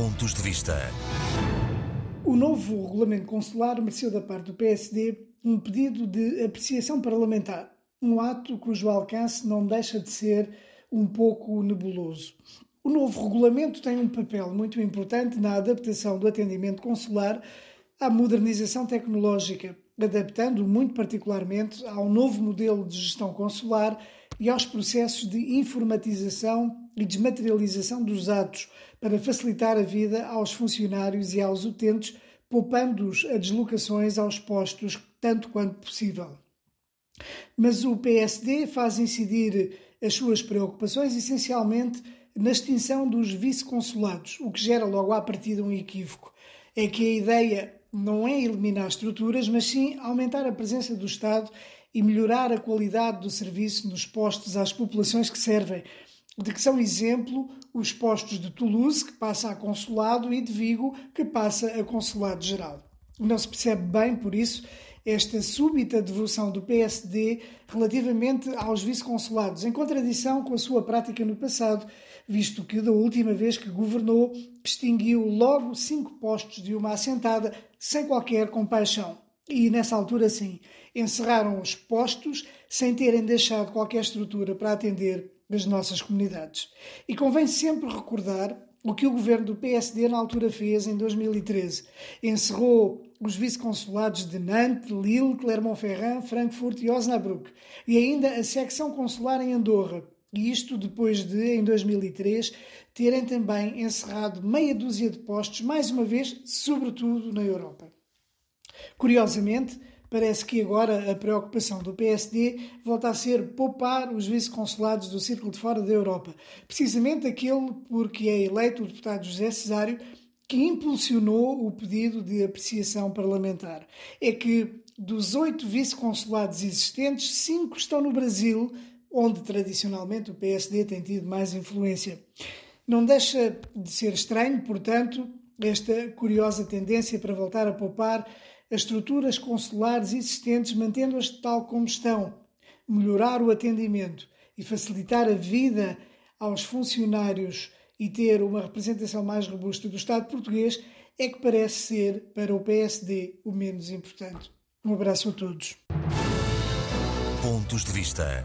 Pontos de Vista. O novo regulamento consular mereceu da parte do PSD um pedido de apreciação parlamentar, um ato cujo alcance não deixa de ser um pouco nebuloso. O novo regulamento tem um papel muito importante na adaptação do atendimento consular à modernização tecnológica, adaptando muito particularmente ao novo modelo de gestão consular e aos processos de informatização e desmaterialização dos atos para facilitar a vida aos funcionários e aos utentes, poupando-os a deslocações aos postos tanto quanto possível. Mas o PSD faz incidir as suas preocupações essencialmente na extinção dos vice-consulados, o que gera logo à partida um equívoco. É que a ideia não é eliminar estruturas, mas sim aumentar a presença do Estado e melhorar a qualidade do serviço nos postos às populações que servem, de que são exemplo os postos de Toulouse, que passa a consulado, e de Vigo, que passa a consulado geral. Não se percebe bem, por isso, esta súbita devoção do PSD relativamente aos vice-consulados, em contradição com a sua prática no passado, visto que da última vez que governou extinguiu logo cinco postos de uma assentada sem qualquer compaixão. E nessa altura, sim, encerraram os postos sem terem deixado qualquer estrutura para atender as nossas comunidades. E convém sempre recordar o que o governo do PSD na altura fez em 2013. Encerrou os vice-consulados de Nantes, Lille, Clermont-Ferrand, Frankfurt e Osnabrück, e ainda a secção consular em Andorra. E isto depois de, em 2003, terem também encerrado meia dúzia de postos, mais uma vez, sobretudo na Europa. Curiosamente, parece que agora a preocupação do PSD volta a ser poupar os vice-consulados do círculo de fora da Europa, precisamente aquele porque é eleito o deputado José Cesário que impulsionou o pedido de apreciação parlamentar. É que dos oito vice-consulados existentes, cinco estão no Brasil, onde tradicionalmente o PSD tem tido mais influência. Não deixa de ser estranho, portanto, esta curiosa tendência para voltar a poupar as estruturas consulares existentes, mantendo-as tal como estão, melhorar o atendimento e facilitar a vida aos funcionários e ter uma representação mais robusta do Estado português é que parece ser, para o PSD, o menos importante. Um abraço a todos. Pontos de Vista.